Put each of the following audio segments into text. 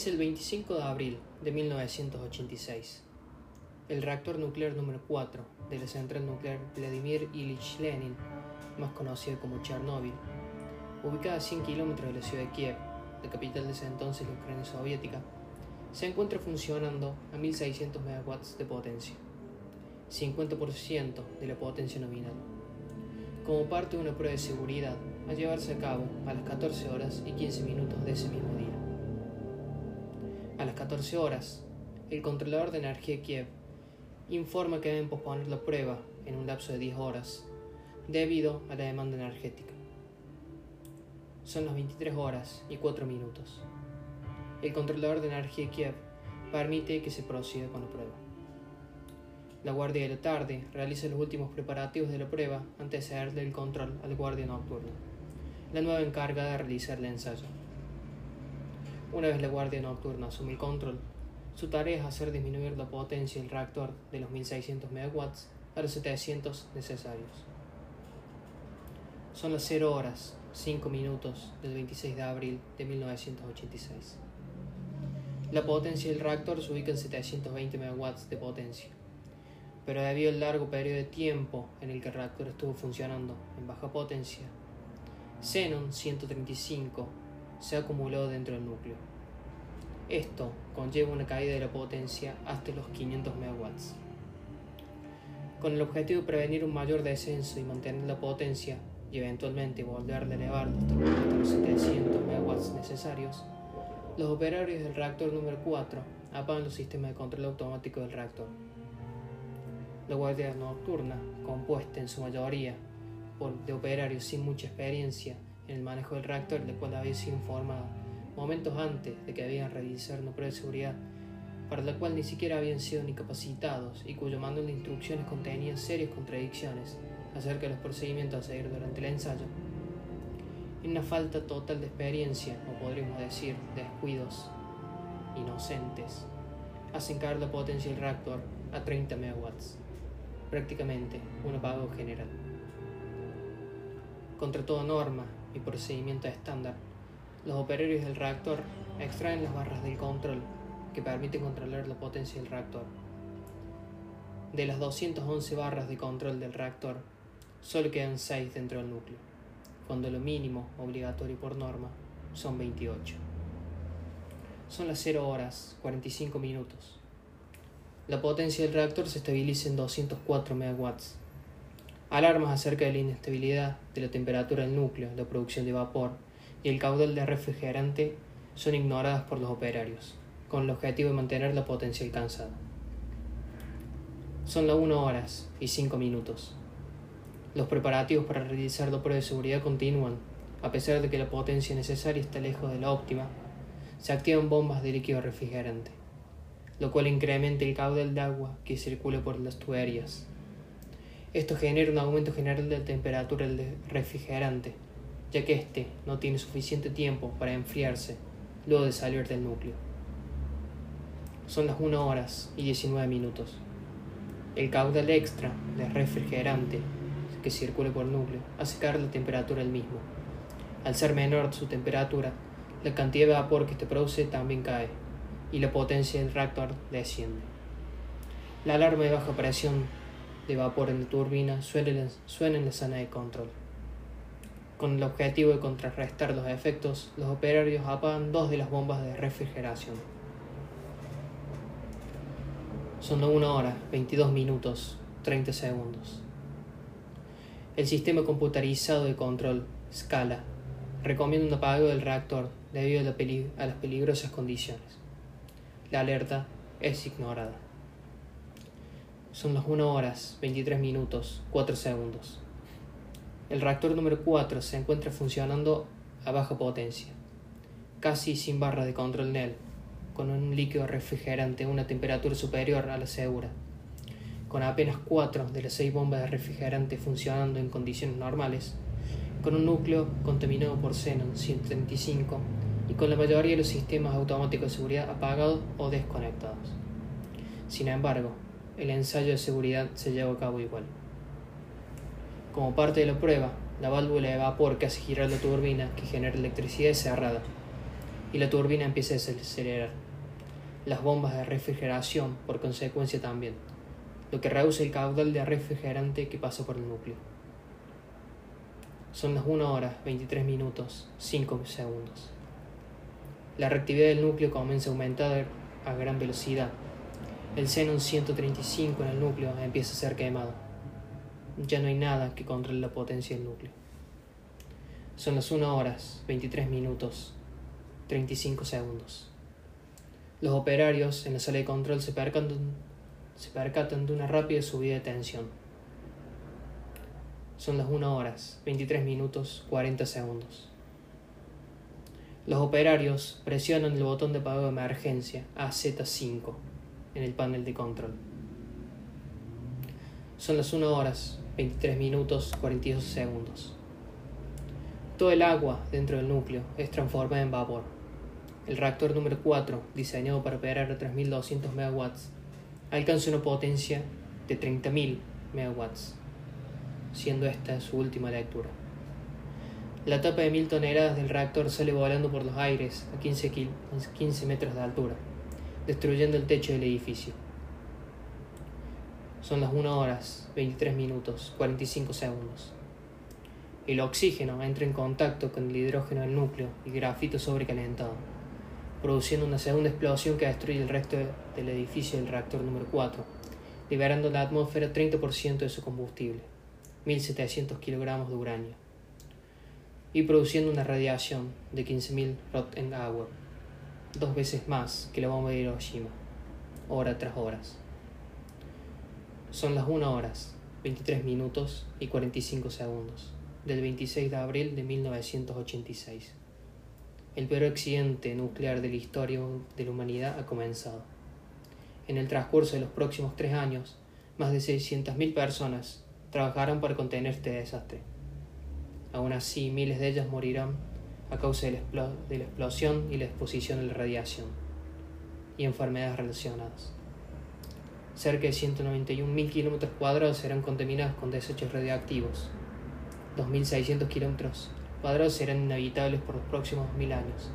Es el 25 de abril de 1986. El reactor nuclear número 4 de la central nuclear Vladimir Ilyich Lenin, más conocido como Chernóbil, ubicada a 100 kilómetros de la ciudad de Kiev, la capital de ese entonces la Ucrania soviética, se encuentra funcionando a 1600 megawatts de potencia, 50% de la potencia nominal, como parte de una prueba de seguridad a llevarse a cabo a las 14 horas y 15 minutos de ese mismo día. A las 14 horas, el controlador de energía Kiev informa que deben posponer la prueba en un lapso de 10 horas debido a la demanda energética. Son las 23 horas y 4 minutos. El controlador de energía Kiev permite que se proceda con la prueba. La guardia de la tarde realiza los últimos preparativos de la prueba antes de cederle el control al guardia nocturno, la nueva encargada de realizar el ensayo. Una vez la guardia nocturna asume el control, su tarea es hacer disminuir la potencia del reactor de los 1600 MW a los 700 necesarios. Son las 0 horas 5 minutos del 26 de abril de 1986. La potencia del reactor se ubica en 720 MW de potencia, pero debido al largo periodo de tiempo en el que el reactor estuvo funcionando en baja potencia, Xenon 135 se ha acumulado dentro del núcleo. Esto conlleva una caída de la potencia hasta los 500 MW. Con el objetivo de prevenir un mayor descenso y mantener la potencia y eventualmente volver a elevarla hasta los 700 MW necesarios, los operarios del reactor número 4 apagan los sistemas de control automático del reactor. La guardia nocturna, compuesta en su mayoría por, de operarios sin mucha experiencia en el manejo del reactor, de cual había sido informado momentos antes de que debían realizar una prueba de seguridad para la cual ni siquiera habían sido ni capacitados y cuyo manual de instrucciones contenía serias contradicciones acerca de los procedimientos a seguir durante el ensayo. En una falta total de experiencia, o podríamos decir descuidos inocentes, hacen caer la potencia del reactor a 30 MW, prácticamente un apagado general. Contra toda norma y procedimiento estándar, los operarios del reactor extraen las barras del control que permiten controlar la potencia del reactor. De las 211 barras de control del reactor, solo quedan 6 dentro del núcleo, cuando lo mínimo obligatorio por norma son 28. Son las 0 horas 45 minutos. La potencia del reactor se estabiliza en 204 MW. Alarmas acerca de la inestabilidad de la temperatura del núcleo, la producción de vapor y el caudal de refrigerante son ignoradas por los operarios, con el objetivo de mantener la potencia alcanzada. Son las 1 horas y 5 minutos. Los preparativos para realizar la prueba de seguridad continúan, a pesar de que la potencia necesaria está lejos de la óptima. Se activan bombas de líquido refrigerante, lo cual incrementa el caudal de agua que circula por las tuberías. Esto genera un aumento general de la temperatura del refrigerante, ya que éste no tiene suficiente tiempo para enfriarse luego de salir del núcleo. Son las 1 horas y 19 minutos. El caudal extra de refrigerante que circula por el núcleo hace caer la temperatura del mismo. Al ser menor su temperatura, la cantidad de vapor que se produce también cae y la potencia del reactor desciende. La alarma de baja presión de vapor en la turbina suena en la zona de control. Con el objetivo de contrarrestar los efectos, los operarios apagan dos de las bombas de refrigeración. Son 1 hora, 22 minutos, 30 segundos. El sistema computarizado de control, Scala, recomienda un apagado del reactor debido a las peligrosas condiciones. La alerta es ignorada. Son las 1 horas, 23 minutos, 4 segundos. El reactor número 4 se encuentra funcionando a baja potencia, casi sin barra de control NEL, con un líquido refrigerante a una temperatura superior a la segura, con apenas 4 de las 6 bombas de refrigerante funcionando en condiciones normales, con un núcleo contaminado por xenon 135 y con la mayoría de los sistemas automáticos de seguridad apagados o desconectados. Sin embargo, el ensayo de seguridad se lleva a cabo igual. Como parte de la prueba, la válvula de vapor que hace girar la turbina que genera electricidad es cerrada. y la turbina empieza a acelerar. Las bombas de refrigeración, por consecuencia, también, lo que reduce el caudal de refrigerante que pasa por el núcleo. Son las 1 hora 23 minutos 5 segundos. La reactividad del núcleo comienza a aumentar a gran velocidad. El xenon 135 en el núcleo empieza a ser quemado. Ya no hay nada que controle la potencia del núcleo. Son las 1 horas 23 minutos 35 segundos. Los operarios en la sala de control se percatan, se percatan de una rápida subida de tensión. Son las 1 horas 23 minutos 40 segundos. Los operarios presionan el botón de apagado de emergencia AZ5 en el panel de control. Son las 1 horas 23 minutos 42 segundos. Todo el agua dentro del núcleo es transformada en vapor. El reactor número 4, diseñado para operar a 3200 MW, alcanza una potencia de 30.000 MW, siendo esta su última lectura. La tapa de 1000 toneladas del reactor sale volando por los aires a 15, 15 metros de altura, destruyendo el techo del edificio. Son las 1 horas, 23 minutos, 45 segundos. El oxígeno entra en contacto con el hidrógeno del núcleo y grafito sobrecalentado, produciendo una segunda explosión que destruye el resto del edificio del reactor número 4, liberando la atmósfera 30% de su combustible, 1.700 kilogramos de uranio y produciendo una radiación de 15.000 Roentgen-Hour, dos veces más que la bomba de Hiroshima, hora tras horas. Son las 1 horas, 23 minutos y 45 segundos del 26 de abril de 1986. El peor accidente nuclear de la historia de la humanidad ha comenzado. En el transcurso de los próximos tres años, más de 600.000 personas trabajarán para contener este desastre. Aún así, miles de ellas morirán a causa de la, explosión y la exposición a la radiación y enfermedades relacionadas. Cerca de 191.000 kilómetros cuadrados serán contaminados con desechos radioactivos. 2.600 kilómetros cuadrados serán inhabitables por los próximos 2.000 años.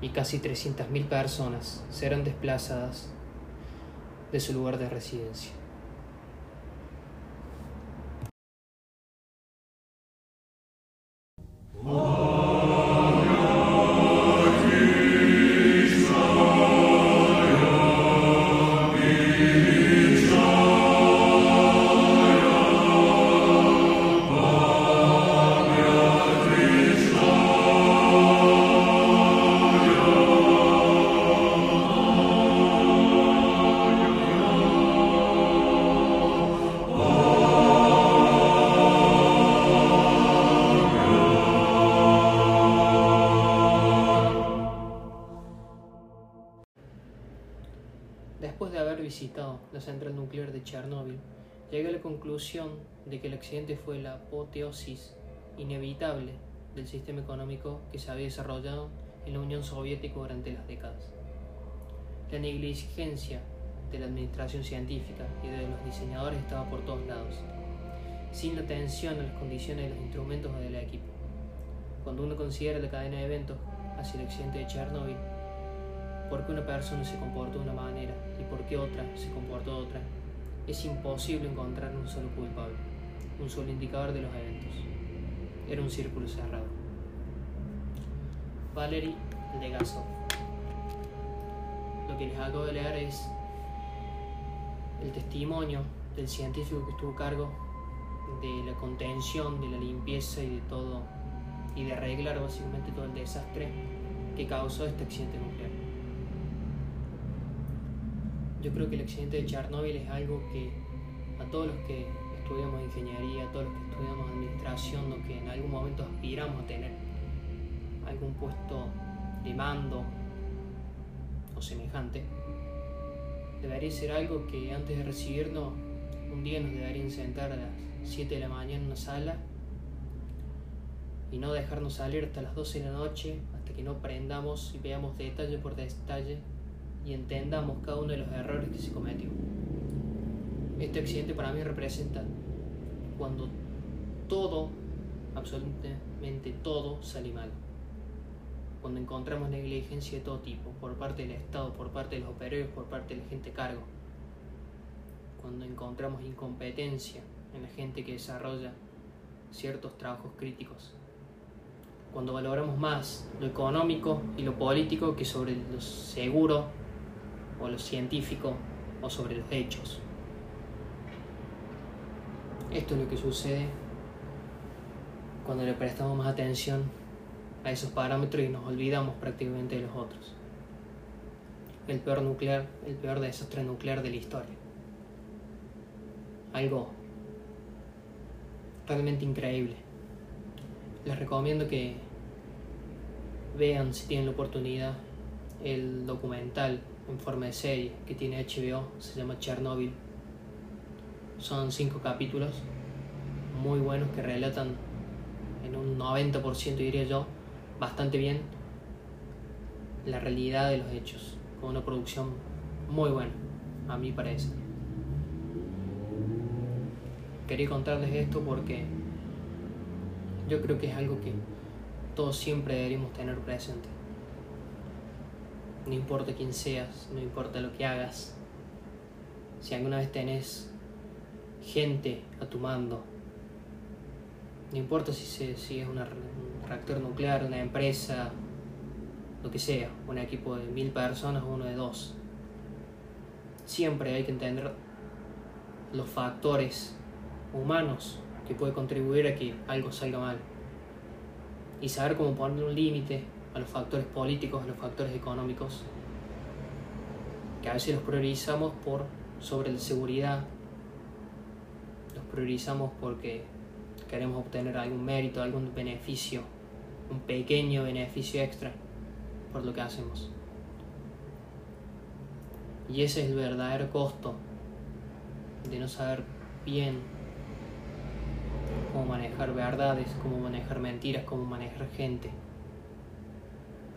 Y casi 300.000 personas serán desplazadas de su lugar de residencia. La central nuclear de Chernóbil, llegué a la conclusión de que el accidente fue la apoteosis inevitable del sistema económico que se había desarrollado en la Unión Soviética durante las décadas. La negligencia de la administración científica y de los diseñadores estaba por todos lados, sin atención a las condiciones de los instrumentos o del equipo. Cuando uno considera la cadena de eventos hacia el accidente de Chernóbil, por qué una persona se comportó de una manera y por qué otra se comportó de otra, es imposible encontrar un solo culpable, un solo indicador de los eventos. Era un círculo cerrado. Valery Legasov. Lo que les acabo de leer es el testimonio del científico que estuvo a cargo de la contención, de la limpieza y de todo, y de arreglar básicamente todo el desastre que causó este accidente nuclear. Yo creo que el accidente de Chernóbil es algo que a todos los que estudiamos ingeniería, a todos los que estudiamos administración que en algún momento aspiramos a tener algún puesto de mando o semejante, debería ser algo que antes de recibirnos, un día nos deberían sentar a las 7 de la mañana en una sala y no dejarnos salir hasta las 12 de la noche, hasta que no aprendamos y veamos detalle por detalle y entendamos cada uno de los errores que se cometió. Este accidente para mí representa cuando todo, absolutamente todo, sale mal. cuando encontramos negligencia de todo tipo, por parte del Estado, por parte de los operarios, por parte de la gente cargo, cuando encontramos incompetencia en la gente que desarrolla ciertos trabajos críticos, cuando valoramos más lo económico y lo político que sobre lo seguro o lo científico o sobre los hechos. Esto es lo que sucede cuando le prestamos más atención a esos parámetros y nos olvidamos prácticamente de los otros. El peor nuclear, el peor desastre nuclear de la historia. Algo realmente increíble. Les recomiendo que vean si tienen la oportunidad el documental en forma de serie que tiene HBO, se llama Chernobyl. Son cinco capítulos muy buenos que relatan en un 90% diría yo bastante bien la realidad de los hechos, con una producción muy buena, a mi parece. Quería contarles esto porque yo creo que es algo que todos siempre deberíamos tener presente. No importa quién seas, no importa lo que hagas, si alguna vez tenés gente a tu mando, no importa si, es un reactor nuclear, una empresa, lo que sea, un equipo de mil personas o uno de dos, siempre hay que entender los factores humanos que puede contribuir a que algo salga mal. Y saber cómo poner un límite a los factores políticos, a los factores económicos, que a veces los priorizamos por sobre la seguridad, los priorizamos porque queremos obtener algún mérito, algún beneficio, un pequeño beneficio extra por lo que hacemos. Y ese es el verdadero costo de no saber bien cómo manejar verdades, cómo manejar mentiras, cómo manejar gente,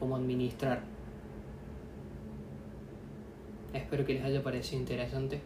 cómo administrar. Espero que les haya parecido interesante.